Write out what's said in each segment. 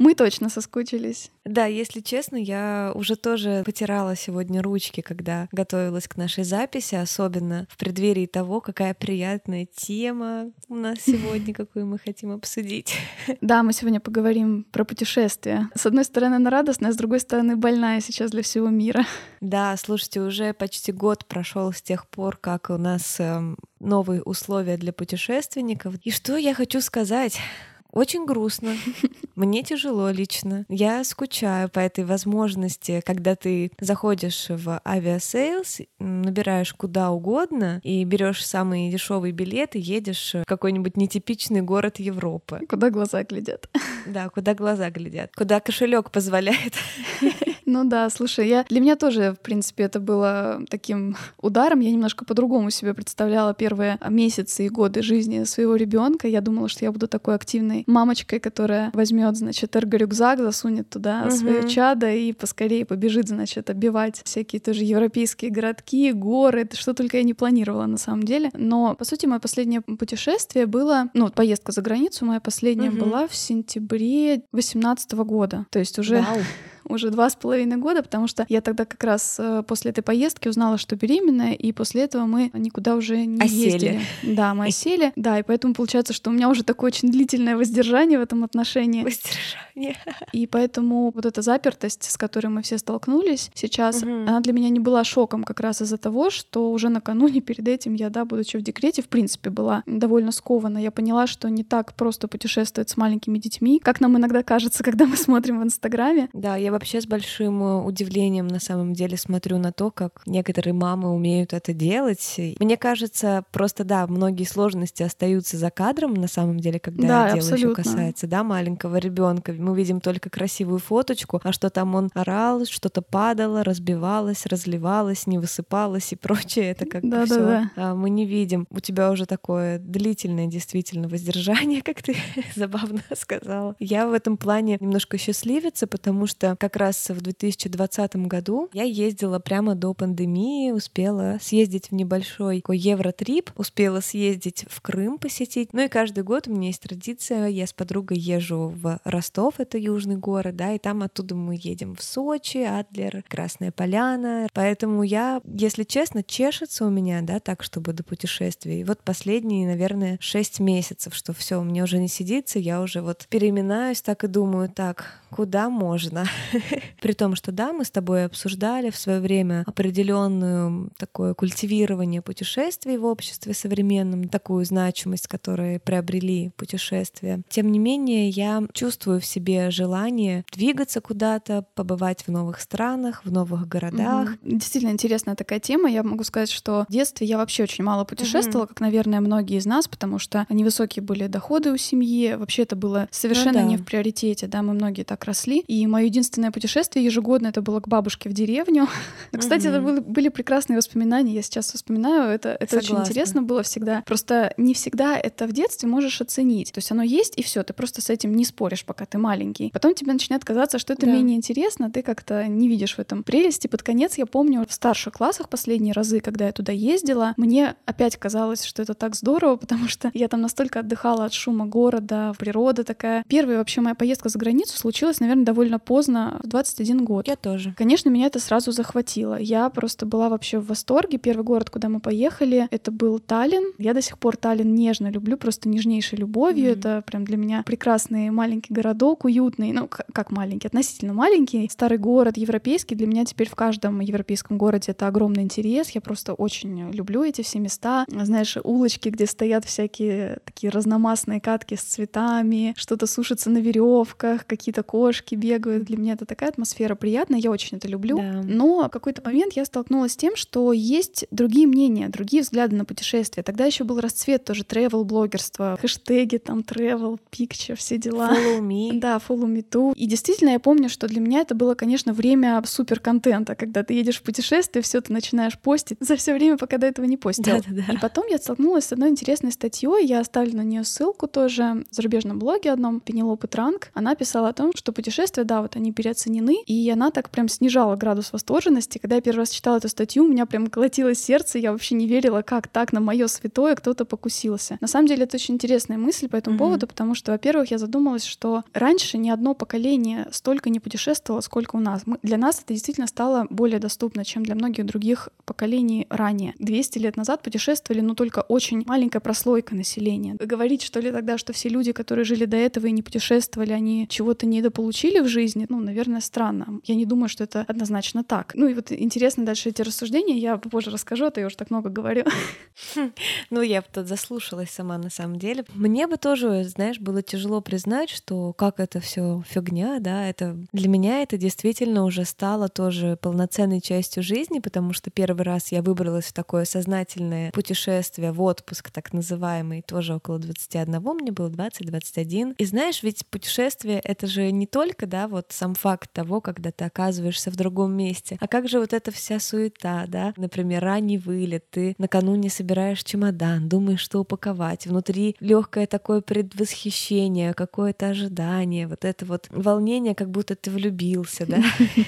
Мы точно соскучились. Да, если честно, я уже тоже потирала сегодня ручки, когда готовилась к нашей записи, особенно в преддверии того, какая приятная тема у нас сегодня, какую мы хотим обсудить. Да, мы сегодня поговорим про путешествия. С одной стороны, она радостная, с другой стороны, больная сейчас для всего мира. Да, слушайте, уже почти год прошел с тех пор, как у нас эм, новые условия для путешественников. И что я хочу сказать? Очень грустно. Мне тяжело лично. Я скучаю по этой возможности, когда ты заходишь в Aviasales, набираешь куда угодно и берешь самый дешевый билет и едешь в какой-нибудь нетипичный город Европы. Куда глаза глядят. Да, куда глаза глядят. Куда кошелек позволяет. Ну да, слушай, я для меня тоже, в принципе, это было таким ударом. Я немножко по-другому себе представляла первые месяцы и годы жизни своего ребенка. Я думала, что я буду такой активной мамочкой, которая возьмет, значит, эрго-рюкзак, засунет туда угу. свое чадо и поскорее побежит, значит, оббивать всякие тоже европейские городки, горы, что только я не планировала на самом деле. Но, по сути, мое последнее путешествие было, ну, поездка за границу моя последняя угу. была в сентябре 2018 года. То есть уже Вау уже два с половиной года, потому что я тогда как раз э, после этой поездки узнала, что беременная, и после этого мы никуда уже не осели. ездили. Да, мы осели. Да, и поэтому получается, что у меня уже такое очень длительное воздержание в этом отношении. Воздержание. И поэтому вот эта запертость, с которой мы все столкнулись сейчас, угу. она для меня не была шоком как раз из-за того, что уже накануне перед этим я, да, будучи в декрете, в принципе, была довольно скована. Я поняла, что не так просто путешествовать с маленькими детьми, как нам иногда кажется, когда мы смотрим в Инстаграме. Да, я вообще с большим э, удивлением на самом деле смотрю на то, как некоторые мамы умеют это делать. Мне кажется, просто да, многие сложности остаются за кадром на самом деле, когда да, дело еще касается да, маленького ребенка. Мы видим только красивую фоточку, а что там он орал, что-то падало, разбивалось, разливалось, не высыпалось и прочее. Это как да, бы все да, да. мы не видим. У тебя уже такое длительное действительно воздержание, как ты забавно сказала. Я в этом плане немножко счастливица, потому что как раз в 2020 году я ездила прямо до пандемии, успела съездить в небольшой такой евротрип, успела съездить в Крым посетить. Ну и каждый год у меня есть традиция, я с подругой езжу в Ростов, это южный город, да, и там оттуда мы едем в Сочи, Адлер, Красная Поляна. Поэтому я, если честно, чешется у меня, да, так, чтобы до путешествия. И вот последние, наверное, шесть месяцев, что все, меня уже не сидится, я уже вот переминаюсь так и думаю, так, куда можно? При том, что да, мы с тобой обсуждали в свое время определенную такое культивирование путешествий в обществе современном, такую значимость, которую приобрели путешествия. Тем не менее, я чувствую в себе желание двигаться куда-то, побывать в новых странах, в новых городах. Угу. Действительно интересная такая тема. Я могу сказать, что в детстве я вообще очень мало путешествовала, угу. как, наверное, многие из нас, потому что невысокие были доходы у семьи. Вообще это было совершенно ну, да. не в приоритете, да, мы многие так росли. И мое единственное единственное путешествие ежегодно это было к бабушке в деревню. Но, кстати, это были, были прекрасные воспоминания. Я сейчас вспоминаю, это, это очень интересно было всегда. Просто не всегда это в детстве можешь оценить. То есть оно есть, и все, ты просто с этим не споришь, пока ты маленький. Потом тебе начинает казаться, что это да. менее интересно, ты как-то не видишь в этом прелести. Под конец я помню в старших классах последние разы, когда я туда ездила, мне опять казалось, что это так здорово, потому что я там настолько отдыхала от шума города, природа такая. Первая вообще моя поездка за границу случилась, наверное, довольно поздно, в 21 год. Я тоже. Конечно, меня это сразу захватило. Я просто была вообще в восторге. Первый город, куда мы поехали, это был Таллин. Я до сих пор Таллин нежно люблю, просто нежнейшей любовью. Mm-hmm. Это прям для меня прекрасный маленький городок, уютный. Ну, как маленький, относительно маленький. Старый город, европейский. Для меня теперь в каждом европейском городе это огромный интерес. Я просто очень люблю эти все места. Знаешь, улочки, где стоят всякие такие разномастные катки с цветами, что-то сушится на веревках, какие-то кошки бегают. Для меня это такая атмосфера приятная, я очень это люблю. Да. Но в какой-то момент я столкнулась с тем, что есть другие мнения, другие взгляды на путешествия. Тогда еще был расцвет тоже travel блогерства хэштеги там travel, picture, все дела. Follow me. Да, follow me too. И действительно, я помню, что для меня это было, конечно, время супер контента, когда ты едешь в путешествие, все ты начинаешь постить за все время, пока до этого не постил. Да-да-да. И потом я столкнулась с одной интересной статьей, я оставлю на нее ссылку тоже в зарубежном блоге одном, Пенелопы Транк. Она писала о том, что путешествия, да, вот они переоценены, и она так прям снижала градус восторженности. Когда я первый раз читала эту статью, у меня прям колотилось сердце, я вообще не верила, как так на мое святое кто-то покусился. На самом деле это очень интересная мысль по этому mm-hmm. поводу, потому что, во-первых, я задумалась, что раньше ни одно поколение столько не путешествовало, сколько у нас. Мы, для нас это действительно стало более доступно, чем для многих других поколений ранее. 200 лет назад путешествовали, ну, только очень маленькая прослойка населения. Говорить, что ли, тогда, что все люди, которые жили до этого и не путешествовали, они чего-то недополучили в жизни, ну, наверное, странно. Я не думаю, что это однозначно так. Ну и вот интересно дальше эти рассуждения, я попозже расскажу, а то я уже так много говорю. Ну, я тут заслушалась сама на самом деле. Мне бы тоже, знаешь, было тяжело признать, что как это все фигня, да, это для меня это действительно уже стало тоже полноценной частью жизни, потому что первый раз я выбралась в такое сознательное путешествие в отпуск, так называемый, тоже около 21, мне было 20-21. И знаешь, ведь путешествие — это же не только, да, вот сам факт того, когда ты оказываешься в другом месте, а как же вот эта вся суета, да, например, ранний вылет, ты накануне собираешь чемодан, думаешь, что упаковать, внутри легкое такое предвосхищение, какое-то ожидание, вот это вот волнение, как будто ты влюбился, да,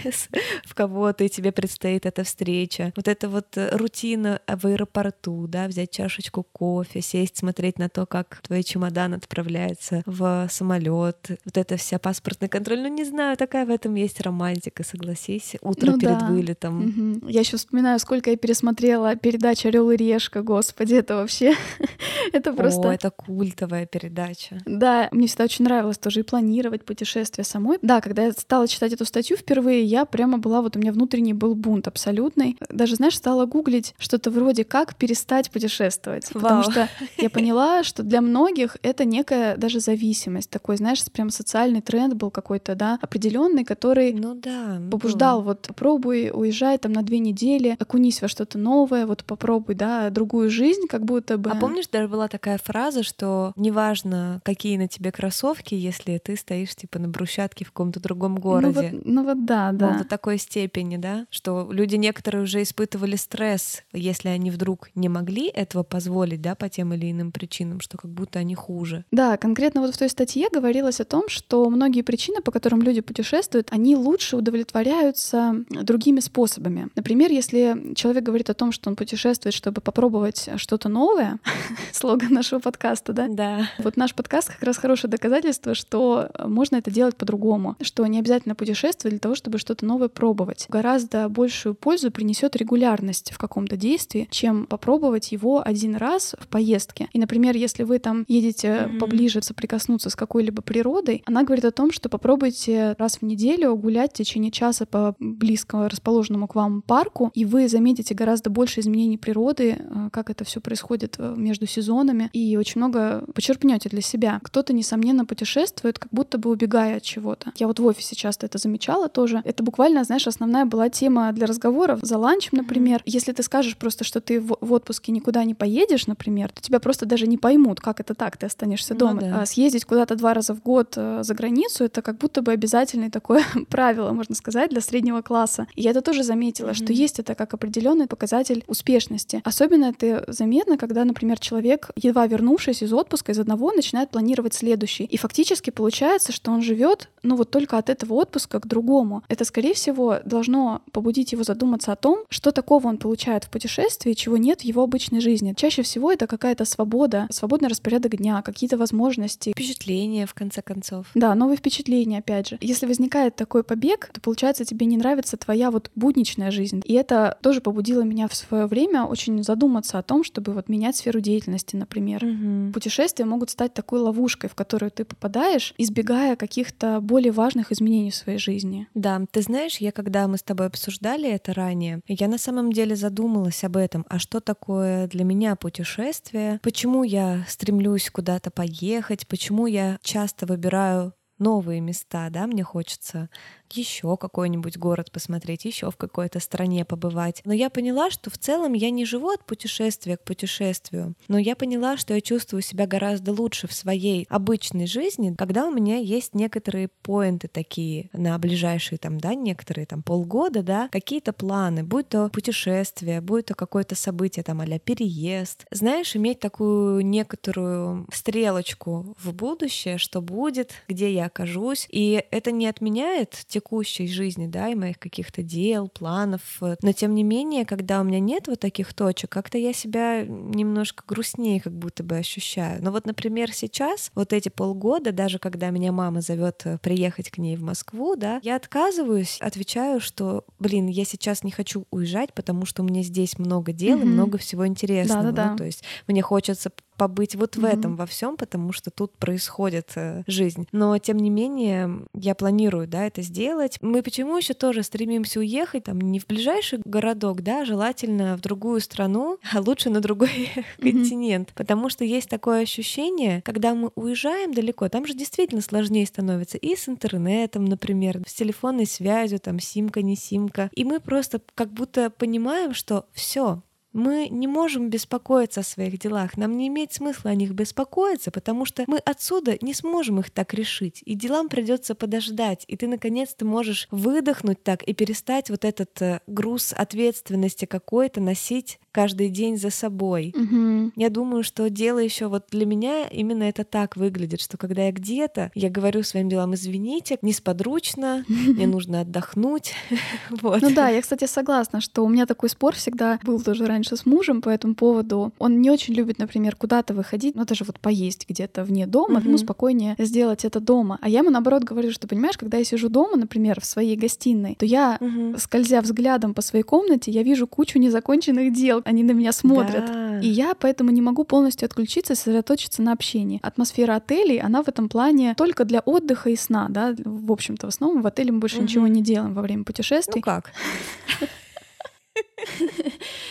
в кого-то, и тебе предстоит эта встреча. Вот это вот рутина в аэропорту, да, взять чашечку кофе, сесть, смотреть на то, как твой чемодан отправляется в самолет, вот это вся паспортный контроль. Ну, не знаю, такая в этом есть романтика, согласись. Утро ну, перед да. вылетом. Угу. Я еще вспоминаю, сколько я пересмотрела передачу Орел и Решка, господи, это вообще это просто. О, это культовая передача. Да, мне всегда очень нравилось тоже и планировать путешествие самой. Да, когда я стала читать эту статью впервые, я прямо была, вот у меня внутренний был бунт абсолютный. Даже, знаешь, стала гуглить что-то вроде «как перестать путешествовать». Вау. Потому что я поняла, что для многих это некая даже зависимость. Такой, знаешь, прям социальный тренд был какой-то, да, определенный, который ну, да, побуждал было. вот попробуй уезжай там на две недели, окунись во что-то новое, вот попробуй, да, другую жизнь, как будто бы. А помнишь, даже была такая фраза, что неважно, какие на тебе кроссовки, если ты стоишь типа на брусчатке в каком-то другом городе. Ну вот, ну вот да, да. Мол, до такой степени, да, что люди некоторые уже испытывали стресс, если они вдруг не могли этого позволить, да, по тем или иным причинам, что как будто они хуже. Да, конкретно вот в той статье говорилось о том, что многие причины, по которым люди путешествуют, они лучше удовлетворяются другими способами. Например, если человек говорит о том, что он путешествует, чтобы попробовать что-то новое, слоган нашего подкаста, да? Да. Вот наш подкаст как раз хорошее доказательство, что можно это делать по-другому, что не обязательно путешествовать для того, чтобы что-то новое пробовать. Гораздо большую пользу принесет регулярность в каком-то действии, чем попробовать его один раз в поездке. И, например, если вы там едете mm-hmm. поближе соприкоснуться с какой-либо природой, она говорит о том, что попробуйте раз в неделю гулять в течение часа по близко расположенному к вам парку, и вы заметите гораздо больше изменений природы, э, как это все происходит э, между сезонами, и очень много почерпнете для себя. Кто-то, несомненно, путешествует, как будто бы убегая от чего-то. Я вот в офисе часто это замечала тоже. Это буквально, знаешь, основная была тема для разговоров за ланчем, например. Если ты скажешь просто, что ты в, отпуске никуда не поедешь, например, то тебя просто даже не поймут, как это так, ты останешься ну дома. Ну, да. А съездить куда-то два раза в год э, за границу это как будто бы обязательное такое правило, можно сказать, для среднего класса. И я это тоже заметила, mm-hmm. что есть это как определенный показатель успешности. Особенно это заметно, когда, например, человек, едва вернувшись из отпуска, из одного, начинает планировать следующий. И фактически получается, что он живет, ну вот только от этого отпуска к другому. Это, скорее всего, должно побудить его задуматься о том, что такого он получает в путешествии, чего нет в его обычной жизни. Чаще всего это какая-то свобода, свободный распорядок дня, какие-то возможности. Впечатления, в конце концов. Да, новые впечатления, опять же. Если возникает такой побег, то получается тебе не нравится твоя вот будничная жизнь. И это тоже побудило меня в свое время очень задуматься о том, чтобы вот менять сферу деятельности, например. Угу. Путешествия могут стать такой ловушкой, в которую ты попадаешь, избегая каких-то более важных изменений в своей жизни. Да, ты знаешь, я когда мы с тобой обсуждали это ранее, я на самом деле задумалась об этом, а что такое для меня путешествие, почему я стремлюсь куда-то поехать, почему я часто выбираю новые места, да, мне хочется еще какой-нибудь город посмотреть, еще в какой-то стране побывать. Но я поняла, что в целом я не живу от путешествия к путешествию, но я поняла, что я чувствую себя гораздо лучше в своей обычной жизни, когда у меня есть некоторые поинты такие на ближайшие там, да, некоторые там полгода, да, какие-то планы, будь то путешествие, будь то какое-то событие там а переезд. Знаешь, иметь такую некоторую стрелочку в будущее, что будет, где я окажусь, и это не отменяет те текущей жизни, да, и моих каких-то дел, планов. Но тем не менее, когда у меня нет вот таких точек, как-то я себя немножко грустнее как будто бы ощущаю. Но вот, например, сейчас, вот эти полгода, даже когда меня мама зовет э, приехать к ней в Москву, да, я отказываюсь, отвечаю, что, блин, я сейчас не хочу уезжать, потому что у меня здесь много дел mm-hmm. и много всего интересного. Да-да-да. Ну, то есть мне хочется побыть вот в mm-hmm. этом во всем, потому что тут происходит э, жизнь. Но тем не менее, я планирую, да, это сделать. Мы почему еще тоже стремимся уехать, там, не в ближайший городок, да, желательно в другую страну, а лучше на другой mm-hmm. континент, потому что есть такое ощущение, когда мы уезжаем далеко, там же действительно сложнее становится и с интернетом, например, с телефонной связью, там, симка, не симка, и мы просто как будто понимаем, что все, мы не можем беспокоиться о своих делах, нам не имеет смысла о них беспокоиться, потому что мы отсюда не сможем их так решить, и делам придется подождать, и ты наконец-то можешь выдохнуть так и перестать вот этот э, груз ответственности какой-то носить каждый день за собой. Угу. Я думаю, что дело еще вот для меня именно это так выглядит, что когда я где-то, я говорю своим делам, извините, несподручно, мне нужно отдохнуть. вот. Ну да, я, кстати, согласна, что у меня такой спор всегда был тоже раньше с мужем по этому поводу. Он не очень любит, например, куда-то выходить, ну даже вот поесть где-то вне дома, ему спокойнее сделать это дома. А я ему наоборот говорю, что, понимаешь, когда я сижу дома, например, в своей гостиной, то я, скользя взглядом по своей комнате, я вижу кучу незаконченных дел, они на меня смотрят. Да. И я поэтому не могу полностью отключиться и сосредоточиться на общении. Атмосфера отелей, она в этом плане только для отдыха и сна, да, в общем-то, в основном в отеле мы больше угу. ничего не делаем во время путешествий. Ну как?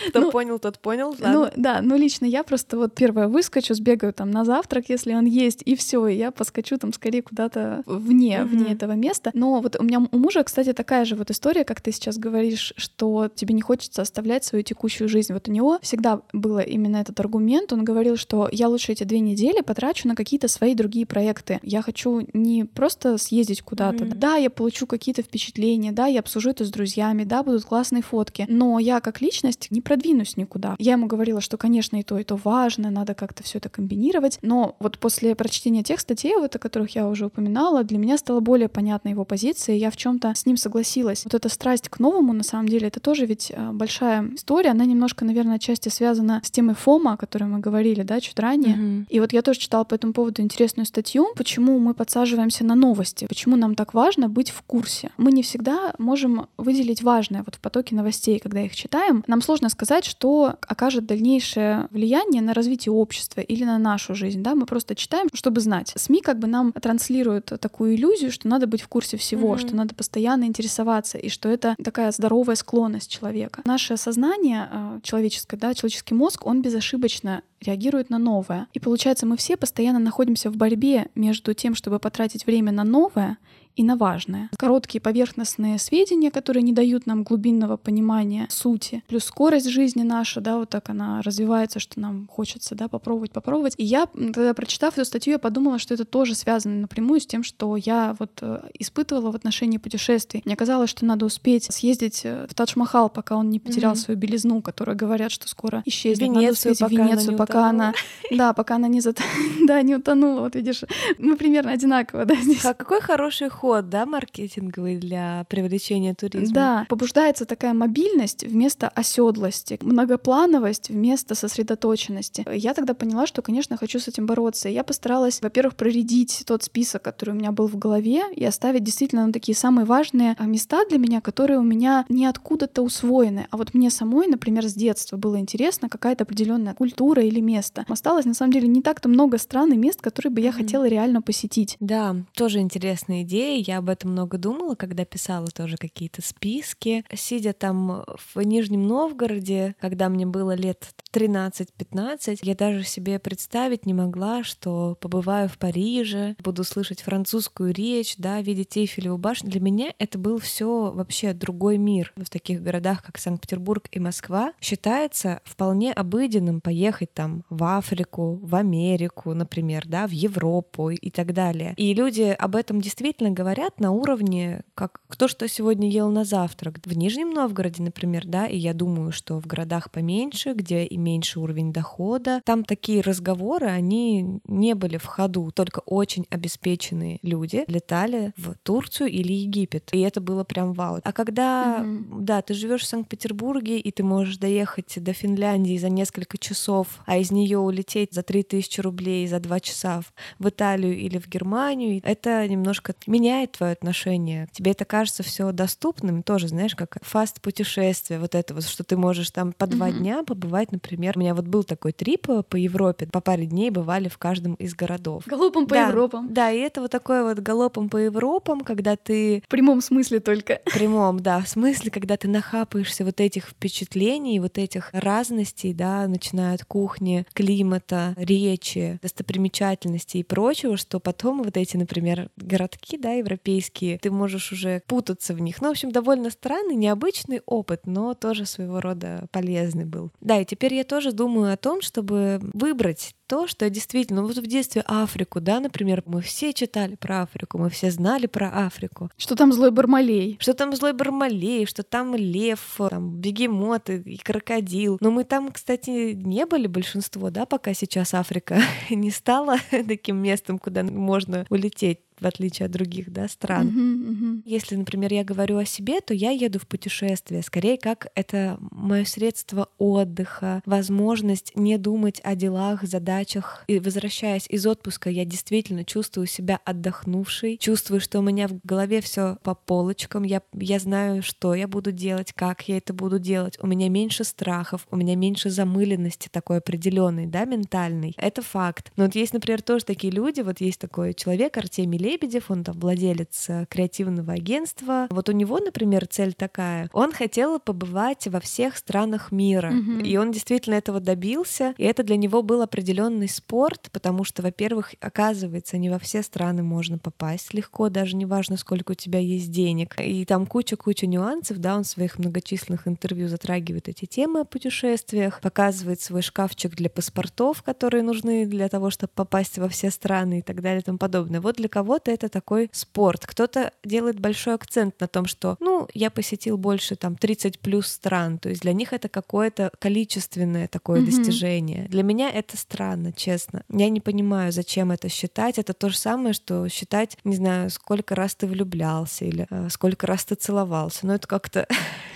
Кто ну, понял, тот понял. Ладно. Ну да, ну лично я просто вот первое выскочу, сбегаю там на завтрак, если он есть, и все, и я поскочу там скорее куда-то вне, mm-hmm. вне этого места. Но вот у меня у мужа, кстати, такая же вот история, как ты сейчас говоришь, что тебе не хочется оставлять свою текущую жизнь. Вот у него всегда было именно этот аргумент. Он говорил, что я лучше эти две недели потрачу на какие-то свои другие проекты. Я хочу не просто съездить куда-то. Mm-hmm. Да, я получу какие-то впечатления, да, я обсужу это с друзьями, да, будут классные фотки. Но я как личность не продвинусь никуда. Я ему говорила, что, конечно, и то, и то важно, надо как-то все это комбинировать. Но вот после прочтения тех статей, вот о которых я уже упоминала, для меня стала более понятна его позиция, и я в чем-то с ним согласилась. Вот эта страсть к новому, на самом деле, это тоже ведь э, большая история, она немножко, наверное, отчасти связана с темой ФОМа, о которой мы говорили, да, чуть ранее. Mm-hmm. И вот я тоже читала по этому поводу интересную статью, почему мы подсаживаемся на новости, почему нам так важно быть в курсе. Мы не всегда можем выделить важное вот в потоке новостей, когда их читаем, читаем, нам сложно сказать, что окажет дальнейшее влияние на развитие общества или на нашу жизнь. Да? Мы просто читаем, чтобы знать. СМИ как бы нам транслируют такую иллюзию, что надо быть в курсе всего, mm-hmm. что надо постоянно интересоваться, и что это такая здоровая склонность человека. Наше сознание э, человеческое, да, человеческий мозг, он безошибочно реагирует на новое. И получается, мы все постоянно находимся в борьбе между тем, чтобы потратить время на новое и на важное. Короткие поверхностные сведения, которые не дают нам глубинного понимания сути, плюс скорость жизни наша, да, вот так она развивается, что нам хочется, да, попробовать, попробовать. И я, когда прочитав эту статью, я подумала, что это тоже связано напрямую с тем, что я вот э, испытывала в отношении путешествий. Мне казалось, что надо успеть съездить э, в Тадж-Махал, пока он не потерял mm-hmm. свою белизну, которая говорят, что скоро исчезнет. Венецию, надо пока Венецию, она пока она, да, пока она не, зат... да, не утонула. Вот видишь, мы примерно одинаково, да, здесь. А какой хороший ход, да, маркетинговый для привлечения туризма. Да, побуждается такая мобильность вместо оседлости, многоплановость вместо сосредоточенности. Я тогда поняла, что, конечно, хочу с этим бороться. И я постаралась, во-первых, проредить тот список, который у меня был в голове, и оставить действительно ну, такие самые важные а, места для меня, которые у меня не откуда-то усвоены. А вот мне самой, например, с детства было интересно какая-то определенная культура или место. Осталось, на самом деле, не так-то много стран и мест, которые бы я mm-hmm. хотела реально посетить. Да, тоже интересная идея Москве, я об этом много думала, когда писала тоже какие-то списки. Сидя там в Нижнем Новгороде, когда мне было лет 13-15, я даже себе представить не могла, что побываю в Париже, буду слышать французскую речь, да, видеть Эйфелеву башню. Для меня это был все вообще другой мир. В таких городах, как Санкт-Петербург и Москва, считается вполне обыденным поехать там в Африку, в Америку, например, да, в Европу и так далее. И люди об этом действительно говорят на уровне, как кто что сегодня ел на завтрак. В Нижнем Новгороде, например, да, и я думаю, что в городах поменьше, где и меньше уровень дохода, там такие разговоры, они не были в ходу, только очень обеспеченные люди летали в Турцию или Египет, и это было прям вау. А когда, mm-hmm. да, ты живешь в Санкт-Петербурге, и ты можешь доехать до Финляндии за несколько часов, а из нее улететь за 3000 рублей за два часа в Италию или в Германию, это немножко меняет твое отношение. Тебе это кажется все доступным, тоже, знаешь, как фаст путешествие, вот это вот, что ты можешь там по два mm-hmm. дня побывать, например. У меня вот был такой трип э, по Европе, по паре дней бывали в каждом из городов. Галопом по да, Европам. Да, и это вот такое вот галопом по Европам, когда ты... В прямом смысле только. В прямом, да, в смысле, когда ты нахапаешься вот этих впечатлений, вот этих разностей, да, начиная от кухни, климата, речи, достопримечательностей и прочего, что потом вот эти, например, городки, да, европейские, ты можешь уже путаться в них. Ну, в общем, довольно странный, необычный опыт, но тоже своего рода полезный был. Да, и теперь я тоже думаю о том, чтобы выбрать то, что действительно, ну вот в детстве Африку, да, например, мы все читали про Африку, мы все знали про Африку. Что там злой Бармалей. Что там злой Бармалей, что там лев, там бегемот и крокодил. Но мы там, кстати, не были большинство, да, пока сейчас Африка не стала таким местом, куда можно улететь в отличие от других да, стран. Uh-huh, uh-huh. Если, например, я говорю о себе, то я еду в путешествие, скорее как это мое средство отдыха, возможность не думать о делах, задачах. И возвращаясь из отпуска, я действительно чувствую себя отдохнувшей, чувствую, что у меня в голове все по полочкам, я, я знаю, что я буду делать, как я это буду делать. У меня меньше страхов, у меня меньше замыленности такой определенной, да, ментальной. Это факт. Но вот есть, например, тоже такие люди, вот есть такой человек, Артемий Лебедев, он там владелец э, креативного агентства. Вот у него, например, цель такая. Он хотел побывать во всех странах мира. Mm-hmm. И он действительно этого добился. И это для него был определенный спорт, потому что, во-первых, оказывается, не во все страны можно попасть легко, даже не важно, сколько у тебя есть денег. И там куча-куча нюансов, да, он в своих многочисленных интервью затрагивает эти темы о путешествиях, показывает свой шкафчик для паспортов, которые нужны для того, чтобы попасть во все страны и так далее и тому подобное. Вот для кого кого-то это такой спорт. Кто-то делает большой акцент на том, что, ну, я посетил больше там 30 плюс стран, то есть для них это какое-то количественное такое mm-hmm. достижение. Для меня это странно, честно. Я не понимаю, зачем это считать. Это то же самое, что считать, не знаю, сколько раз ты влюблялся или э, сколько раз ты целовался. Но это как-то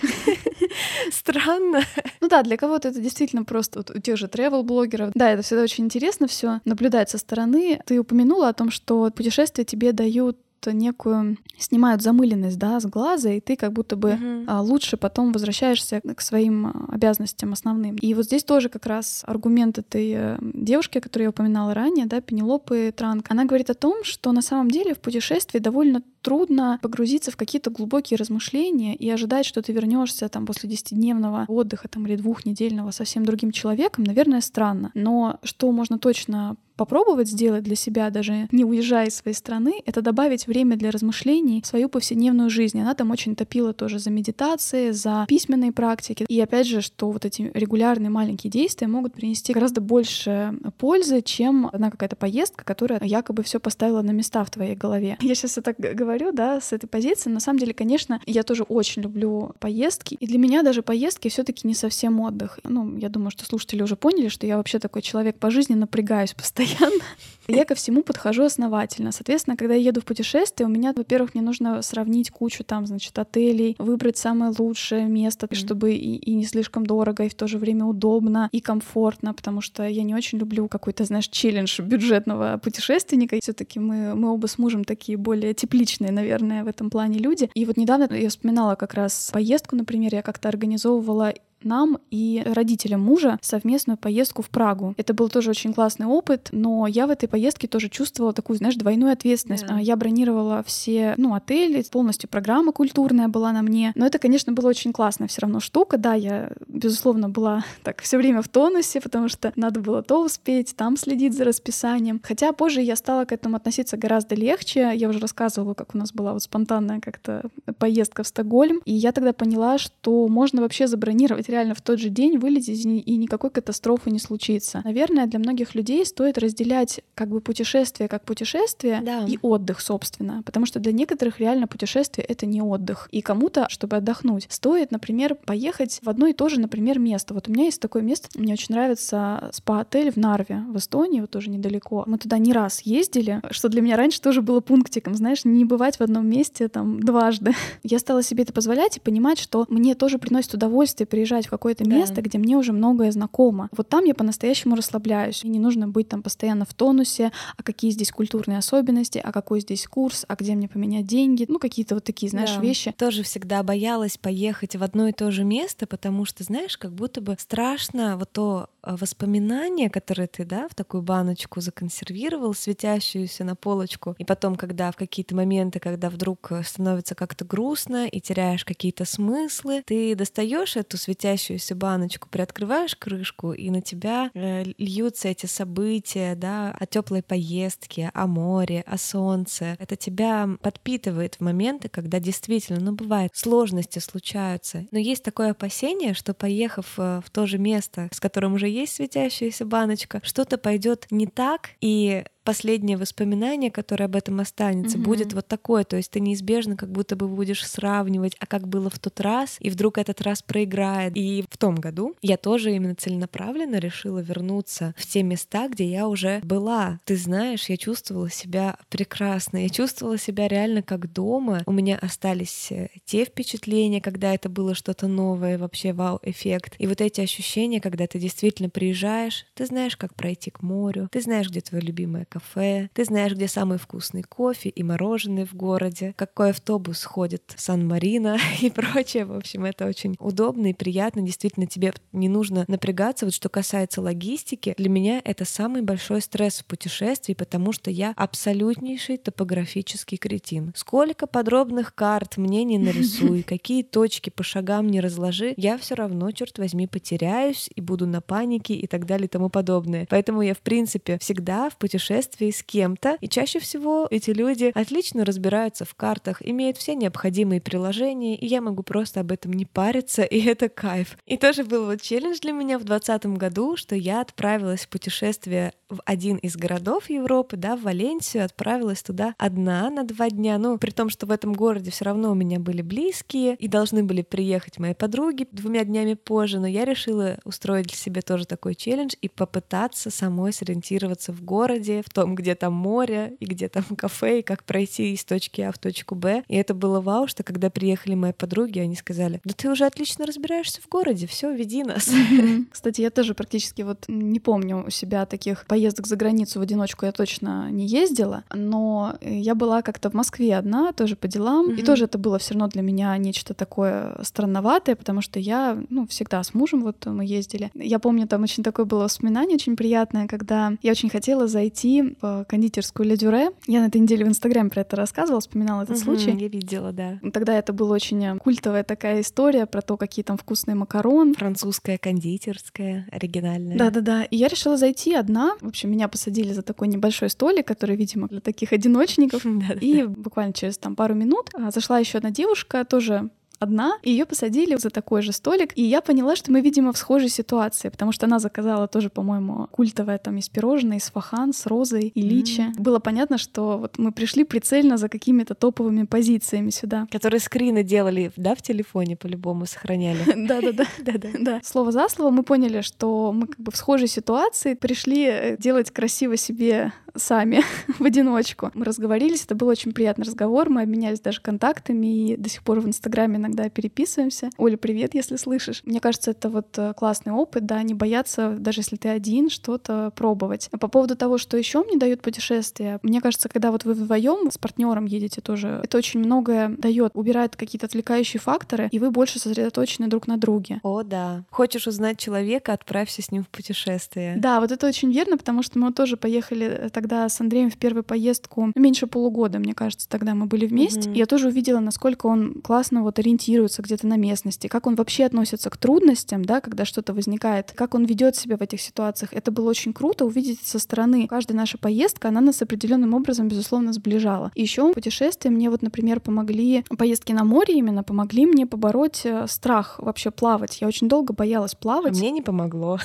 странно. Ну да, для кого-то это действительно просто вот у тех же travel-блогеров. Да, это всегда очень интересно все наблюдать со стороны. Ты упомянула о том, что путешествия тебе дают некую снимают замыленность да, с глаза, и ты как будто бы uh-huh. лучше потом возвращаешься к своим а, обязанностям основным. И вот здесь тоже как раз аргумент этой э, девушки, которую я упоминала ранее, да, Пенелопы Транк, она говорит о том, что на самом деле в путешествии довольно трудно погрузиться в какие-то глубокие размышления и ожидать, что ты вернешься там после десятидневного отдыха там, или двухнедельного совсем другим человеком, наверное, странно. Но что можно точно попробовать сделать для себя, даже не уезжая из своей страны, это добавить время для размышлений в свою повседневную жизнь. Она там очень топила тоже за медитации, за письменные практики. И опять же, что вот эти регулярные маленькие действия могут принести гораздо больше пользы, чем одна какая-то поездка, которая якобы все поставила на места в твоей голове. Я сейчас это говорю, да, с этой позиции. На самом деле, конечно, я тоже очень люблю поездки. И для меня даже поездки все таки не совсем отдых. Ну, я думаю, что слушатели уже поняли, что я вообще такой человек по жизни, напрягаюсь постоянно постоянно. Я ко всему подхожу основательно. Соответственно, когда я еду в путешествие, у меня, во-первых, мне нужно сравнить кучу там, значит, отелей, выбрать самое лучшее место, mm-hmm. чтобы и, и не слишком дорого, и в то же время удобно и комфортно, потому что я не очень люблю какой-то, знаешь, челлендж бюджетного путешественника. все таки мы, мы оба с мужем такие более тепличные, наверное, в этом плане люди. И вот недавно я вспоминала как раз поездку, например, я как-то организовывала нам и родителям мужа совместную поездку в Прагу. Это был тоже очень классный опыт, но я в этой поездке тоже чувствовала такую, знаешь, двойную ответственность. Yeah. Я бронировала все, ну, отели, полностью программа культурная была на мне. Но это, конечно, было очень классная все равно штука. Да, я, безусловно, была так все время в тонусе, потому что надо было то успеть, там следить за расписанием. Хотя позже я стала к этому относиться гораздо легче. Я уже рассказывала, как у нас была вот спонтанная как-то поездка в Стокгольм. И я тогда поняла, что можно вообще забронировать реально в тот же день, вылететь, и никакой катастрофы не случится. Наверное, для многих людей стоит разделять как бы путешествие как путешествие да. и отдых, собственно. Потому что для некоторых реально путешествие — это не отдых. И кому-то, чтобы отдохнуть, стоит, например, поехать в одно и то же, например, место. Вот у меня есть такое место, мне очень нравится спа-отель в Нарве, в Эстонии, вот тоже недалеко. Мы туда не раз ездили, что для меня раньше тоже было пунктиком, знаешь, не бывать в одном месте там дважды. Я стала себе это позволять и понимать, что мне тоже приносит удовольствие приезжать в какое-то да. место, где мне уже многое знакомо. Вот там я по-настоящему расслабляюсь. И не нужно быть там постоянно в тонусе, а какие здесь культурные особенности, а какой здесь курс, а где мне поменять деньги. Ну, какие-то вот такие, знаешь, да. вещи. Тоже всегда боялась поехать в одно и то же место, потому что, знаешь, как будто бы страшно вот то а, воспоминание, которое ты, да, в такую баночку законсервировал, светящуюся на полочку, и потом, когда в какие-то моменты, когда вдруг э, становится как-то грустно и теряешь какие-то смыслы, ты достаешь эту светящуюся баночку, приоткрываешь крышку, и на тебя э, льются эти события, да, о теплой поездке, о море, о солнце. Это тебя подпитывает в моменты, когда действительно, ну, бывает, сложности случаются. Но есть такое опасение, что поехав э, в то же место, с которым уже есть светящаяся баночка, что-то пойдет не так, и последнее воспоминание, которое об этом останется, угу. будет вот такое. То есть ты неизбежно как будто бы будешь сравнивать, а как было в тот раз, и вдруг этот раз проиграет. И в том году я тоже именно целенаправленно решила вернуться в те места, где я уже была. Ты знаешь, я чувствовала себя прекрасно, я чувствовала себя реально как дома. У меня остались э, те впечатления, когда это было что-то новое, вообще вау-эффект. И вот эти ощущения, когда ты действительно приезжаешь, ты знаешь, как пройти к морю, ты знаешь, где твое любимое кафе, ты знаешь, где самый вкусный кофе и мороженое в городе, какой автобус ходит в Сан-Марино и прочее. В общем, это очень удобно и приятно. Действительно, тебе не нужно напрягаться. Вот что касается логистики, для меня это самый большой стресс в путешествии, потому что я абсолютнейший топографический кретин. Сколько подробных карт мне не нарисуй, какие точки по шагам не разложи, я все равно, черт возьми, потеряюсь и буду на панике и так далее и тому подобное. Поэтому я, в принципе, всегда в путешествии путешествии с кем-то, и чаще всего эти люди отлично разбираются в картах, имеют все необходимые приложения, и я могу просто об этом не париться, и это кайф. И тоже был вот челлендж для меня в 2020 году, что я отправилась в путешествие в один из городов Европы, да, в Валенсию, отправилась туда одна на два дня, ну, при том, что в этом городе все равно у меня были близкие, и должны были приехать мои подруги двумя днями позже, но я решила устроить для себя тоже такой челлендж и попытаться самой сориентироваться в городе, в том, где там море и где там кафе, и как пройти из точки А в точку Б. И это было вау, что когда приехали мои подруги, они сказали, да ты уже отлично разбираешься в городе, все, веди нас. Кстати, я тоже практически вот не помню у себя таких поездок за границу в одиночку я точно не ездила, но я была как-то в Москве одна, тоже по делам, и тоже это было все равно для меня нечто такое странноватое, потому что я, ну, всегда с мужем вот мы ездили. Я помню, там очень такое было воспоминание очень приятное, когда я очень хотела зайти в кондитерскую Ле Дюре. Я на этой неделе в Инстаграме про это рассказывала, вспоминала этот угу, случай. Я видела, да. Тогда это была очень культовая такая история про то, какие там вкусные макароны. Французская кондитерская, оригинальная. Да-да-да. И я решила зайти одна. В общем, меня посадили за такой небольшой столик, который, видимо, для таких одиночников. И буквально через там пару минут а, зашла еще одна девушка, тоже одна, и ее посадили за такой же столик, и я поняла, что мы, видимо, в схожей ситуации, потому что она заказала тоже, по-моему, культовое там из пирожное, из фахан, с розой и личи. Mm-hmm. Было понятно, что вот мы пришли прицельно за какими-то топовыми позициями сюда. Которые скрины делали, да, в телефоне по-любому сохраняли. Да-да-да. Да-да. Слово за слово мы поняли, что мы как бы в схожей ситуации пришли э, делать красиво себе сами в одиночку. Мы разговорились, это был очень приятный разговор, мы обменялись даже контактами и до сих пор в Инстаграме иногда переписываемся. Оля, привет, если слышишь. Мне кажется, это вот э, классный опыт, да, не бояться, даже если ты один, что-то пробовать. А по поводу того, что еще мне дают путешествия, мне кажется, когда вот вы вдвоем с партнером едете тоже, это очень многое дает, убирает какие-то отвлекающие факторы, и вы больше сосредоточены друг на друге. О, да. Хочешь узнать человека, отправься с ним в путешествие. Да, вот это очень верно, потому что мы тоже поехали э, тогда с Андреем в первую поездку меньше полугода, мне кажется, тогда мы были вместе. Mm-hmm. Я тоже увидела, насколько он классно вот ориентируется где-то на местности, как он вообще относится к трудностям, да, когда что-то возникает, как он ведет себя в этих ситуациях. Это было очень круто увидеть со стороны. Каждая наша поездка, она нас определенным образом, безусловно, сближала. И еще путешествия мне вот, например, помогли, поездки на море именно помогли мне побороть э, страх вообще плавать. Я очень долго боялась плавать. А мне не помогло.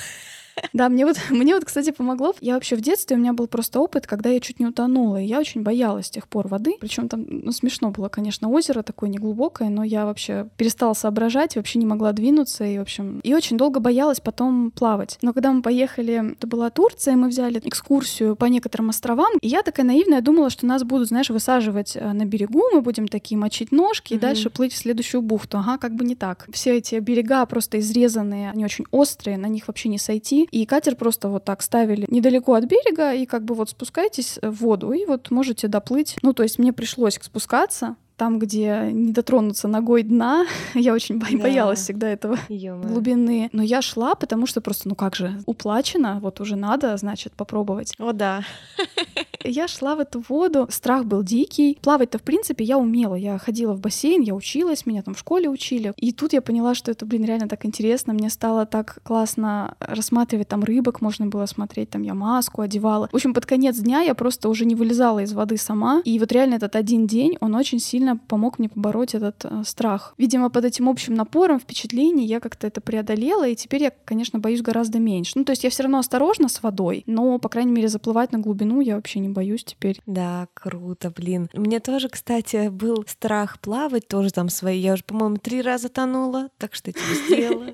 Да, мне вот, мне вот, кстати, помогло. Я вообще в детстве, у меня был просто опыт, когда я чуть не утонула, и я очень боялась с тех пор воды. Причем там, ну, смешно было, конечно, озеро такое неглубокое, но я вообще перестала соображать, вообще не могла двинуться, и, в общем, и очень долго боялась потом плавать. Но когда мы поехали, это была Турция, мы взяли экскурсию по некоторым островам, и я такая наивная думала, что нас будут, знаешь, высаживать э, на берегу, мы будем такие мочить ножки mm-hmm. и дальше плыть в следующую бухту. Ага, как бы не так. Все эти берега просто изрезанные, они очень острые, на них вообще не сойти и катер просто вот так ставили недалеко от берега, и как бы вот спускайтесь в воду, и вот можете доплыть. Ну, то есть мне пришлось спускаться, там, где не дотронуться ногой дна. я очень бо- да. боялась всегда этого ё глубины. Но я шла, потому что просто, ну как же, уплачено, вот уже надо, значит, попробовать. О, да. я шла в эту воду, страх был дикий. Плавать-то, в принципе, я умела. Я ходила в бассейн, я училась, меня там в школе учили. И тут я поняла, что это, блин, реально так интересно. Мне стало так классно рассматривать там рыбок, можно было смотреть, там я маску одевала. В общем, под конец дня я просто уже не вылезала из воды сама. И вот реально этот один день, он очень сильно помог мне побороть этот э, страх. Видимо, под этим общим напором впечатлений я как-то это преодолела, и теперь я, конечно, боюсь гораздо меньше. Ну, то есть я все равно осторожна с водой, но, по крайней мере, заплывать на глубину я вообще не боюсь теперь. Да, круто, блин. Мне тоже, кстати, был страх плавать, тоже там свои. Я уже, по-моему, три раза тонула, так что я тебе сделала.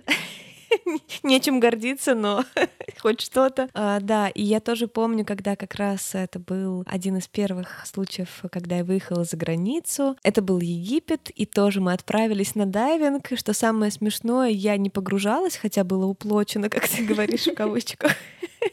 нечем гордиться, но хоть что-то. А, да, и я тоже помню, когда как раз это был один из первых случаев, когда я выехала за границу. Это был Египет, и тоже мы отправились на дайвинг. Что самое смешное, я не погружалась, хотя было уплочено, как ты говоришь в кавычках.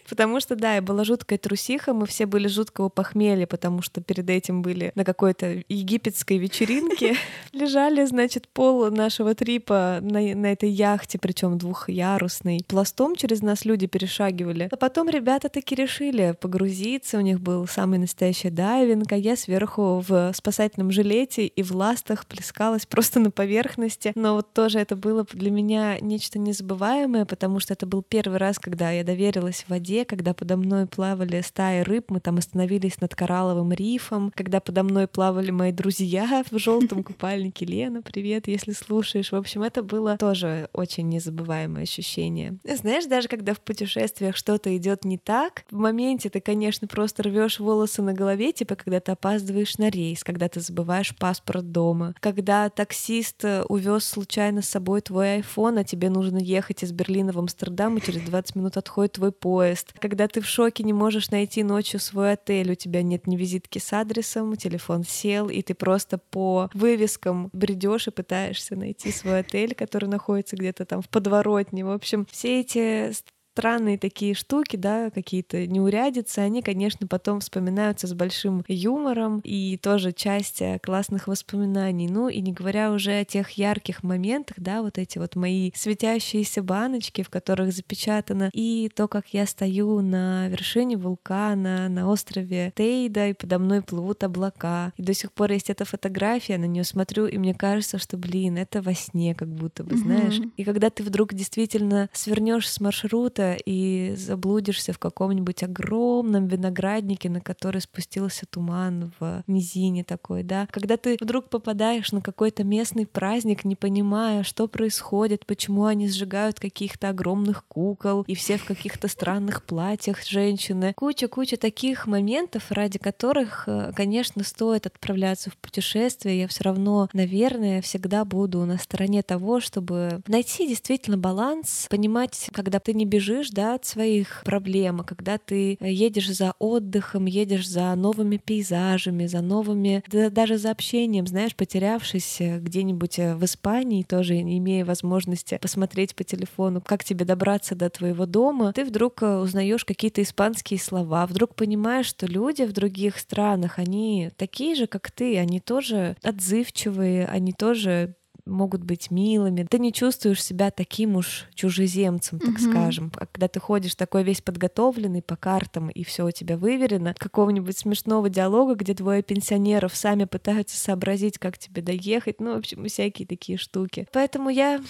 Потому что, да, я была жуткая трусиха, мы все были жуткого похмелья, потому что перед этим были на какой-то египетской вечеринке. Лежали, значит, пол нашего трипа на, на этой яхте, причем двухъярусной. Пластом через нас люди перешагивали. А потом ребята таки решили погрузиться, у них был самый настоящий дайвинг, а я сверху в спасательном жилете и в ластах плескалась просто на поверхности. Но вот тоже это было для меня нечто незабываемое, потому что это был первый раз, когда я доверилась в воде, когда подо мной плавали стаи рыб, мы там остановились над коралловым рифом, когда подо мной плавали мои друзья в желтом купальнике. Лена, привет, если слушаешь. В общем, это было тоже очень незабываемое ощущение. Знаешь, даже когда в путешествиях что-то идет не так, в моменте ты, конечно, просто рвешь волосы на голове, типа когда ты опаздываешь на рейс, когда ты забываешь паспорт дома, когда таксист э, увез случайно с собой твой iPhone, а тебе нужно ехать из Берлина в Амстердам, и через 20 минут отходит твой поезд, поезд, когда ты в шоке не можешь найти ночью свой отель, у тебя нет ни визитки с адресом, телефон сел, и ты просто по вывескам бредешь и пытаешься найти свой отель, который находится где-то там в подворотне. В общем, все эти странные такие штуки, да, какие-то неурядицы, они, конечно, потом вспоминаются с большим юмором и тоже часть э, классных воспоминаний. Ну и не говоря уже о тех ярких моментах, да, вот эти вот мои светящиеся баночки, в которых запечатано и то, как я стою на вершине вулкана, на острове Тейда, и подо мной плывут облака. И до сих пор есть эта фотография, на нее смотрю, и мне кажется, что, блин, это во сне как будто бы, знаешь. Mm-hmm. И когда ты вдруг действительно свернешь с маршрута, и заблудишься в каком-нибудь огромном винограднике, на который спустился туман в низине такой, да. Когда ты вдруг попадаешь на какой-то местный праздник, не понимая, что происходит, почему они сжигают каких-то огромных кукол, и все в каких-то странных платьях женщины. Куча-куча таких моментов, ради которых, э, конечно, стоит отправляться в путешествие. Я все равно, наверное, всегда буду на стороне того, чтобы найти действительно баланс, понимать, когда ты не бежишь бежишь, да, от своих проблем, а когда ты едешь за отдыхом, едешь за новыми пейзажами, за новыми, да, даже за общением, знаешь, потерявшись где-нибудь в Испании, тоже не имея возможности посмотреть по телефону, как тебе добраться до твоего дома, ты вдруг узнаешь какие-то испанские слова, вдруг понимаешь, что люди в других странах, они такие же, как ты, они тоже отзывчивые, они тоже могут быть милыми. Ты не чувствуешь себя таким уж чужеземцем, так mm-hmm. скажем. А когда ты ходишь такой весь подготовленный по картам, и все у тебя выверено, какого-нибудь смешного диалога, где двое пенсионеров сами пытаются сообразить, как тебе доехать, ну, в общем, всякие такие штуки. Поэтому я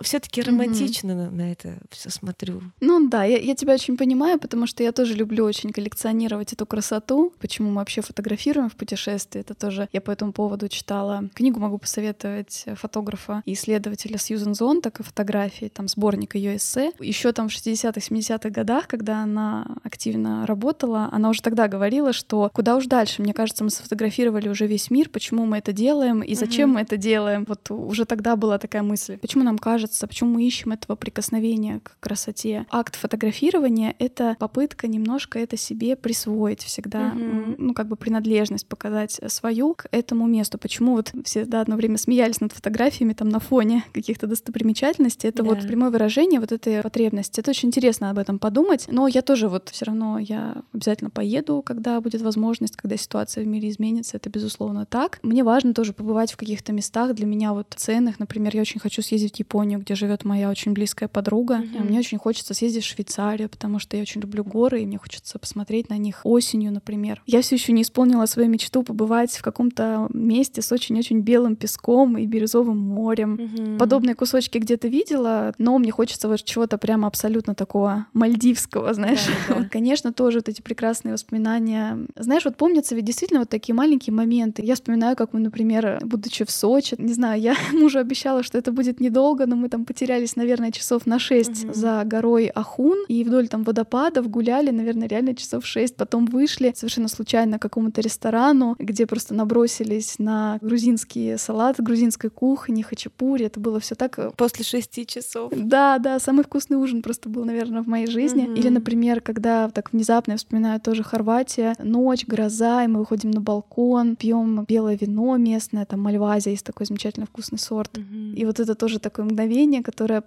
все-таки романтично mm-hmm. на, на это все смотрю. Ну да, я, я тебя очень понимаю, потому что я тоже люблю очень коллекционировать эту красоту. Почему мы вообще фотографируем в путешествии? Это тоже я по этому поводу читала книгу, могу посоветовать фотографа и исследователя Сьюзен Зонтак и фотографии, там сборник ее эссе. Еще там в 60-х, 70-х годах, когда она активно работала, она уже тогда говорила, что куда уж дальше. Мне кажется, мы сфотографировали уже весь мир, почему мы это делаем и зачем mm-hmm. мы это делаем. Вот уже тогда была такая мысль. Почему нам кажется, кажется, почему мы ищем этого прикосновения к красоте. Акт фотографирования — это попытка немножко это себе присвоить всегда, mm-hmm. ну, как бы принадлежность показать свою к этому месту. Почему вот все да, одно время смеялись над фотографиями там на фоне каких-то достопримечательностей. Это yeah. вот прямое выражение вот этой потребности. Это очень интересно об этом подумать. Но я тоже вот все равно я обязательно поеду, когда будет возможность, когда ситуация в мире изменится. Это безусловно так. Мне важно тоже побывать в каких-то местах для меня вот ценных. Например, я очень хочу съездить в Японию Японию, где живет моя очень близкая подруга. Mm-hmm. мне очень хочется съездить в Швейцарию, потому что я очень люблю горы, и мне хочется посмотреть на них осенью, например. Я все еще не исполнила свою мечту побывать в каком-то месте с очень-очень белым песком и бирюзовым морем. Mm-hmm. Подобные кусочки где-то видела, но мне хочется вот чего-то прямо абсолютно такого мальдивского, знаешь. Да, да. Конечно, тоже вот эти прекрасные воспоминания. Знаешь, вот помнятся ведь действительно вот такие маленькие моменты. Я вспоминаю, как мы, например, будучи в Сочи, не знаю, я мужу обещала, что это будет недолго, но мы мы там потерялись, наверное, часов на 6 угу. за горой Ахун, и вдоль там водопадов гуляли, наверное, реально часов 6. Потом вышли совершенно случайно к какому-то ресторану, где просто набросились на грузинский салат грузинской кухни, хачапури. Это было все так... Э, После шести часов. Да, да, самый вкусный ужин просто был, наверное, в моей жизни. Угу. Или, например, когда так внезапно я вспоминаю тоже Хорватия, ночь, гроза, и мы выходим на балкон, пьем белое вино местное, там мальвазия есть такой замечательно вкусный сорт. Угу. И вот это тоже такое мгновение мгновение, которое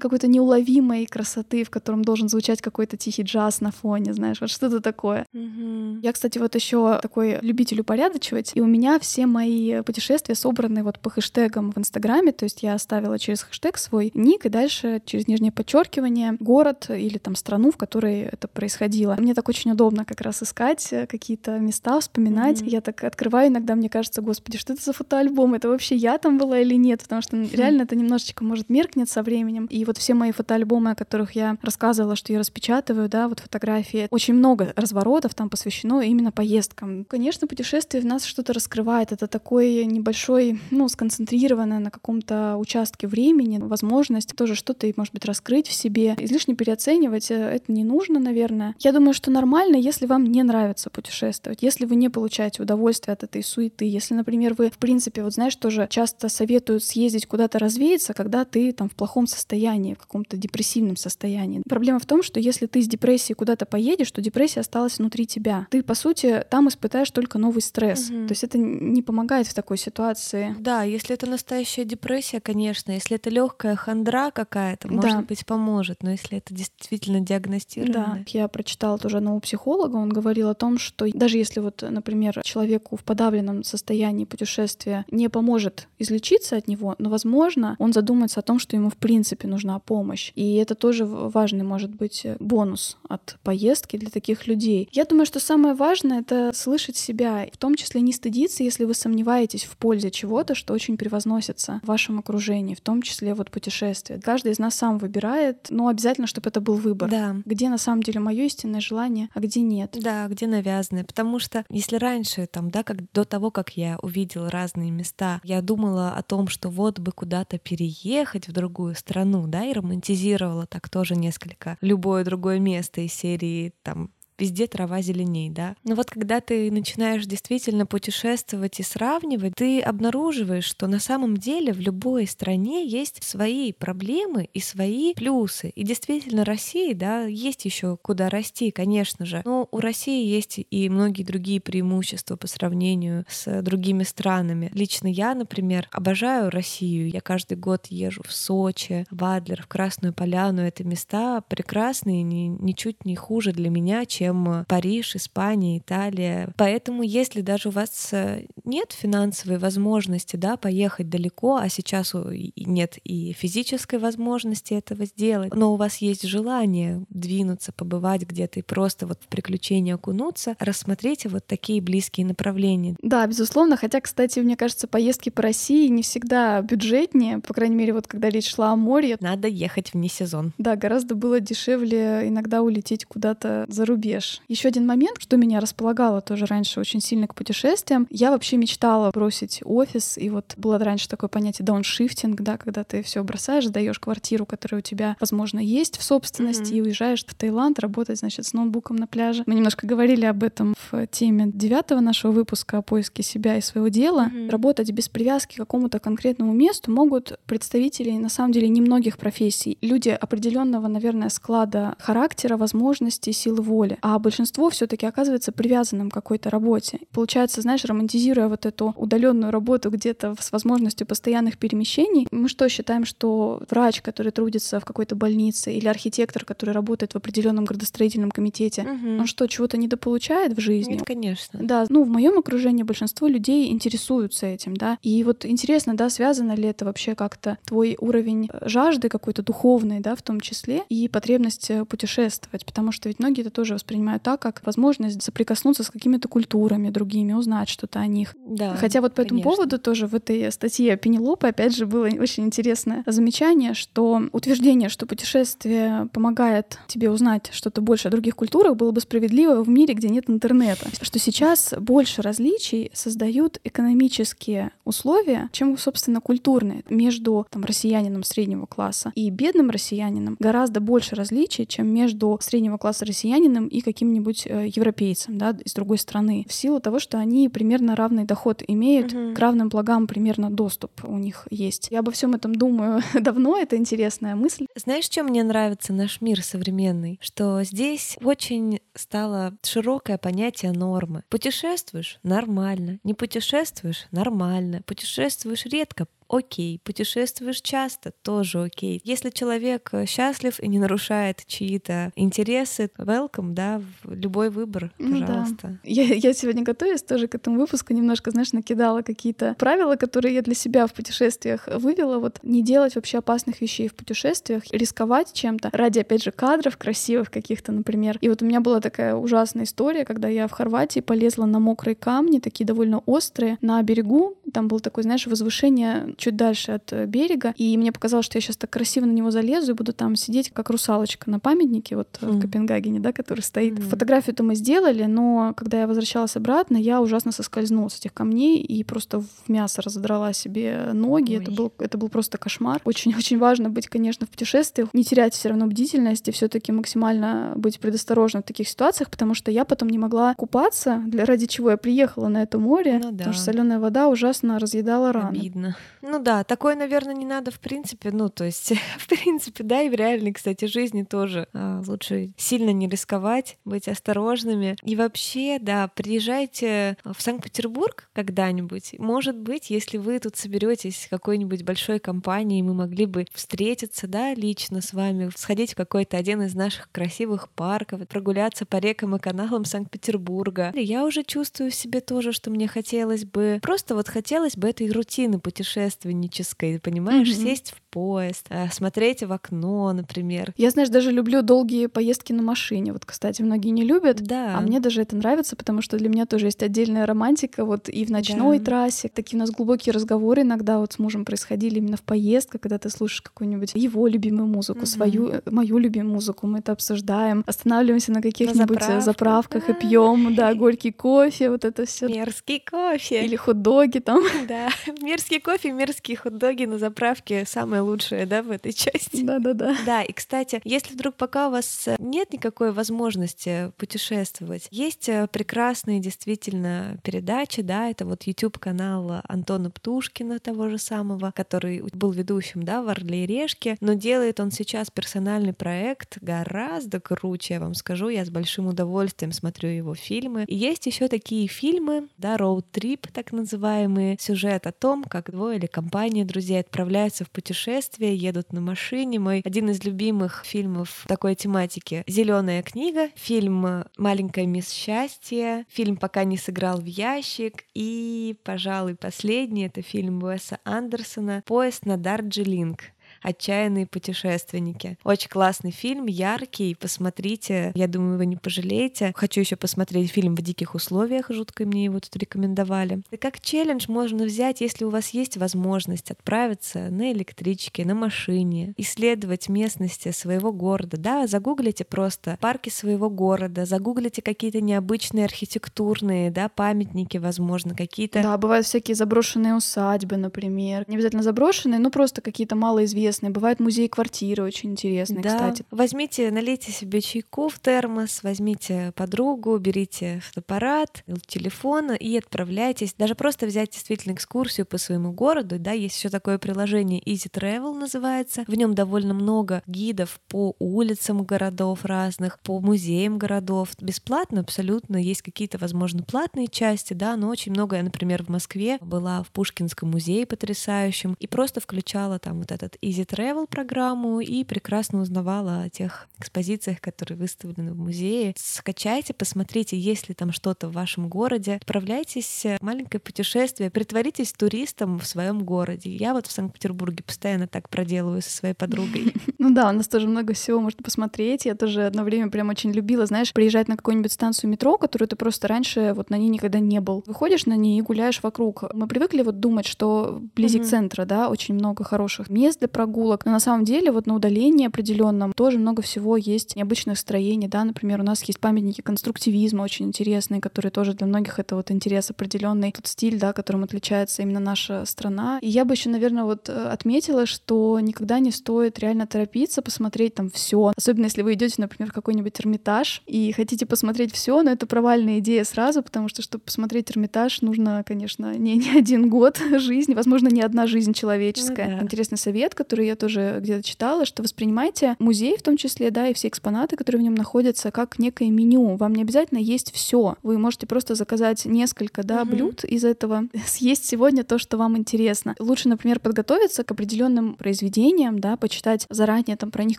какой-то неуловимой красоты, в котором должен звучать какой-то тихий джаз на фоне, знаешь, вот что-то такое. Mm-hmm. Я, кстати, вот еще такой любитель упорядочивать, и у меня все мои путешествия собраны вот по хэштегам в Инстаграме, то есть я оставила через хэштег свой ник, и дальше через нижнее подчеркивание город или там страну, в которой это происходило. Мне так очень удобно как раз искать э, какие-то места, вспоминать. Mm-hmm. Я так открываю иногда, мне кажется, господи, что это за фотоальбом? Это вообще я там была или нет? Потому что mm-hmm. реально это немножечко может меркнет со временем. И вот все мои фотоальбомы, о которых я рассказывала, что я распечатываю, да, вот фотографии, очень много разворотов там посвящено именно поездкам. Конечно, путешествие в нас что-то раскрывает. Это такой небольшой, ну, сконцентрированное на каком-то участке времени, возможность тоже что-то, может быть, раскрыть в себе. Излишне переоценивать э, это не нужно, наверное. Я думаю, что нормально, если вам не нравится путешествовать, если вы не получаете удовольствие от этой суеты, если, например, вы, в принципе, вот знаешь, тоже часто советуют съездить куда-то развеяться, когда ты там в плохом состоянии, в каком-то депрессивном состоянии. Проблема в том, что если ты с депрессией куда-то поедешь, то депрессия осталась внутри тебя. Ты, по сути, там испытаешь только новый стресс. Угу. То есть это не помогает в такой ситуации. Да, если это настоящая депрессия, конечно. Если это легкая хандра какая-то, может да. быть, поможет. Но если это действительно диагностировано. Да, я прочитала тоже одного психолога, он говорил о том, что даже если вот, например, человеку в подавленном состоянии путешествия не поможет излечиться от него, но, возможно, он задумается о том, что ему в принципе нужна помощь. И это тоже важный, может быть, бонус от поездки для таких людей. Я думаю, что самое важное — это слышать себя, в том числе не стыдиться, если вы сомневаетесь в пользе чего-то, что очень превозносится в вашем окружении, в том числе вот путешествия. Каждый из нас сам выбирает, но обязательно, чтобы это был выбор. Да. Где на самом деле мое истинное желание, а где нет. Да, где навязанное. Потому что если раньше, там, да, как до того, как я увидела разные места, я думала о том, что вот бы куда-то переехать, уехать в другую страну, да, и романтизировала так тоже несколько любое другое место из серии там везде трава зеленей, да. Но вот когда ты начинаешь действительно путешествовать и сравнивать, ты обнаруживаешь, что на самом деле в любой стране есть свои проблемы и свои плюсы. И действительно России, да, есть еще куда расти, конечно же. Но у России есть и многие другие преимущества по сравнению с другими странами. Лично я, например, обожаю Россию. Я каждый год езжу в Сочи, в Адлер, в Красную Поляну. Это места прекрасные, ни, ничуть не хуже для меня, чем Париж, Испания, Италия. Поэтому, если даже у вас э, нет финансовой возможности да, поехать далеко, а сейчас нет и физической возможности этого сделать, но у вас есть желание двинуться, побывать где-то и просто вот в приключения окунуться, рассмотрите вот такие близкие направления. Да, безусловно. Хотя, кстати, мне кажется, поездки по России не всегда бюджетнее, по крайней мере, вот когда речь шла о море. Надо ехать вне сезон. Да, гораздо было дешевле иногда улететь куда-то за рубеж. Еще один момент, что меня располагало тоже раньше очень сильно к путешествиям. Я вообще мечтала бросить офис, и вот было раньше такое понятие дауншифтинг, да, когда ты все бросаешь, даешь квартиру, которая у тебя, возможно, есть в собственности, mm-hmm. и уезжаешь в Таиланд работать, значит, с ноутбуком на пляже. Мы немножко говорили об этом в теме девятого нашего выпуска о поиске себя и своего дела. Mm-hmm. Работать без привязки к какому-то конкретному месту могут представители, на самом деле, немногих профессий. Люди определенного, наверное, склада характера, возможностей, силы воли. А большинство все таки оказывается привязанным к какой-то работе. Получается, знаешь, романтизируя вот эту удаленную работу где-то с возможностью постоянных перемещений, мы что считаем, что врач, который трудится в какой-то больнице, или архитектор, который работает в определенном градостроительном комитете, угу. он что, чего-то недополучает в жизни? Нет, конечно. Да, ну в моем окружении большинство людей интересуются этим, да. И вот интересно, да, связано ли это вообще как-то твой уровень жажды какой-то духовной, да, в том числе, и потребность э, путешествовать, потому что ведь многие это тоже воспринимают так, как возможность соприкоснуться с какими-то культурами другими, узнать что-то о них. Да, Хотя вот по конечно. этому поводу тоже в этой статье Пенелопы опять же было очень интересное замечание, что утверждение, что путешествие помогает тебе узнать что-то больше о других культурах, было бы справедливо в мире, где нет интернета. Что сейчас больше различий создают экономические условия, чем, собственно, культурные. Между там, россиянином среднего класса и бедным россиянином гораздо больше различий, чем между среднего класса россиянином и каким-нибудь э, европейцем да, из другой страны. В силу того, что они примерно равный доход имеют, угу. к равным благам примерно доступ у них есть. Я обо всем этом думаю давно, это интересная мысль. Знаешь, чем мне нравится наш мир современный? Что здесь очень стало широкое понятие нормы. Путешествуешь — нормально. Не путешествуешь — нормально. Путешествуешь редко окей. Путешествуешь часто, тоже окей. Если человек э, счастлив и не нарушает чьи-то интересы, welcome, да, в любой выбор, пожалуйста. Ну, да. я, я сегодня готовясь тоже к этому выпуску, немножко, знаешь, накидала какие-то правила, которые я для себя в путешествиях вывела. Вот не делать вообще опасных вещей в путешествиях, рисковать чем-то ради, опять же, кадров красивых каких-то, например. И вот у меня была такая ужасная история, когда я в Хорватии полезла на мокрые камни, такие довольно острые, на берегу. Там было такое, знаешь, возвышение чуть дальше от э, берега, и мне показалось, что я сейчас так красиво на него залезу и буду там сидеть, как русалочка на памятнике вот mm. в Копенгагене, да, который стоит. Mm. Фотографию-то мы сделали, но когда я возвращалась обратно, я ужасно соскользнула с этих камней и просто в мясо разодрала себе ноги. Это был, это был просто кошмар. Очень-очень важно быть, конечно, в путешествиях, не терять все равно бдительность и все таки максимально быть предосторожным в таких ситуациях, потому что я потом не могла купаться, для ради чего я приехала на это море, ну, да. потому что соленая вода ужасно разъедала раны. Обидно. Ну да, такое, наверное, не надо в принципе. Ну, то есть, в принципе, да, и в реальной, кстати, жизни тоже а, лучше сильно не рисковать, быть осторожными. И вообще, да, приезжайте в Санкт-Петербург когда-нибудь. Может быть, если вы тут соберетесь какой-нибудь большой компанией, мы могли бы встретиться, да, лично с вами, сходить в какой-то один из наших красивых парков, прогуляться по рекам и каналам Санкт-Петербурга. Я уже чувствую в себе тоже, что мне хотелось бы, просто вот хотелось бы этой рутины путешествия путешественнической, понимаешь, mm-hmm. сесть в поезд, э, смотреть в окно, например. Я, знаешь, даже люблю долгие поездки на машине. Вот, кстати, многие не любят, да. а мне даже это нравится, потому что для меня тоже есть отдельная романтика. Вот и в ночной да. трассе такие у нас глубокие разговоры иногда вот с мужем происходили именно в поездках, когда ты слушаешь какую-нибудь его любимую музыку, mm-hmm. свою э, мою любимую музыку, мы это обсуждаем, останавливаемся на каких-нибудь на заправках да. и пьем, да, горький кофе, вот это все. Мерзкий кофе. Или хот-доги там. Да, мерзкий кофе, мерзкий Дерзкие хот-доги на заправке самое лучшее, да, в этой части? Да-да-да. Да, и, кстати, если вдруг пока у вас нет никакой возможности путешествовать, есть э, прекрасные действительно передачи, да, это вот YouTube-канал Антона Птушкина, того же самого, который был ведущим, да, в «Орле и Решке», но делает он сейчас персональный проект гораздо круче, я вам скажу, я с большим удовольствием смотрю его фильмы. И есть еще такие фильмы, да, роуд-трип, так называемые, сюжет о том, как двое или компания друзей отправляются в путешествие, едут на машине. Мой один из любимых фильмов такой тематики Зеленая книга, фильм Маленькая мисс счастье, фильм Пока не сыграл в ящик и, пожалуй, последний это фильм Уэса Андерсона Поезд на Дарджилинг. «Отчаянные путешественники». Очень классный фильм, яркий, посмотрите, я думаю, вы не пожалеете. Хочу еще посмотреть фильм «В диких условиях», жутко мне его тут рекомендовали. И как челлендж можно взять, если у вас есть возможность отправиться на электричке, на машине, исследовать местности своего города, да, загуглите просто парки своего города, загуглите какие-то необычные архитектурные, да, памятники, возможно, какие-то... Да, бывают всякие заброшенные усадьбы, например. Не обязательно заброшенные, но просто какие-то малоизвестные интересные. Бывают музеи-квартиры очень интересные, да. кстати. Возьмите, налейте себе чайку в термос, возьмите подругу, берите фотоаппарат, телефон и отправляйтесь. Даже просто взять действительно экскурсию по своему городу. Да, есть еще такое приложение Easy Travel называется. В нем довольно много гидов по улицам городов разных, по музеям городов. Бесплатно абсолютно. Есть какие-то, возможно, платные части, да, но очень много. Я, например, в Москве была в Пушкинском музее потрясающем и просто включала там вот этот Easy Easy Travel программу и прекрасно узнавала о тех экспозициях, которые выставлены в музее. Скачайте, посмотрите, есть ли там что-то в вашем городе. Отправляйтесь в маленькое путешествие, притворитесь туристом в своем городе. Я вот в Санкт-Петербурге постоянно так проделываю со своей подругой. Ну да, у нас тоже много всего можно посмотреть. Я тоже одно время прям очень любила, знаешь, приезжать на какую-нибудь станцию метро, которую ты просто раньше вот на ней никогда не был. Выходишь на ней и гуляешь вокруг. Мы привыкли вот думать, что вблизи центра, да, очень много хороших мест для прогулок, но на самом деле вот на удалении определенном тоже много всего есть необычных строений, да, например, у нас есть памятники конструктивизма очень интересные, которые тоже для многих это вот интерес определенный, тот стиль, да, которым отличается именно наша страна. И я бы еще, наверное, вот э, отметила, что никогда не стоит реально торопиться посмотреть там все, особенно если вы идете, например, в какой-нибудь Эрмитаж и хотите посмотреть все, но это провальная идея сразу, потому что чтобы посмотреть Эрмитаж, нужно, конечно, не, не один год жизни, возможно, не одна жизнь человеческая. Ну, да. Интересный совет, который который я тоже где-то читала, что воспринимайте музей в том числе, да, и все экспонаты, которые в нем находятся, как некое меню. Вам не обязательно есть все. Вы можете просто заказать несколько, да, угу. блюд из этого, съесть сегодня то, что вам интересно. Лучше, например, подготовиться к определенным произведениям, да, почитать заранее там про них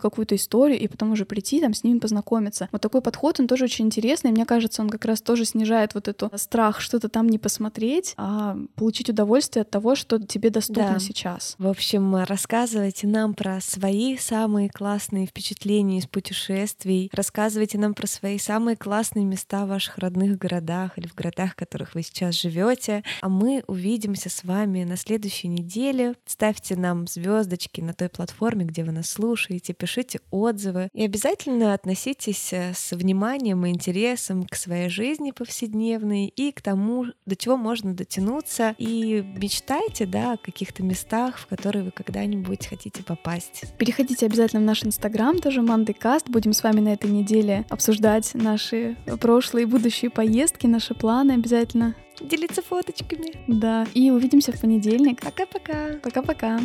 какую-то историю и потом уже прийти там с ними познакомиться. Вот такой подход, он тоже очень интересный. Мне кажется, он как раз тоже снижает вот эту страх что-то там не посмотреть, а получить удовольствие от того, что тебе доступно да. сейчас. В общем, рассказывай рассказывайте нам про свои самые классные впечатления из путешествий, рассказывайте нам про свои самые классные места в ваших родных городах или в городах, в которых вы сейчас живете. А мы увидимся с вами на следующей неделе. Ставьте нам звездочки на той платформе, где вы нас слушаете, пишите отзывы и обязательно относитесь э, с вниманием и интересом к своей жизни повседневной и к тому, до чего можно дотянуться. И мечтайте да, о каких-то местах, в которые вы когда-нибудь хотите попасть. Переходите обязательно в наш инстаграм, тоже Манды Каст. Будем с вами на этой неделе обсуждать наши прошлые и будущие поездки, наши планы обязательно. Делиться фоточками. Да. И увидимся в понедельник. Пока-пока. Пока-пока.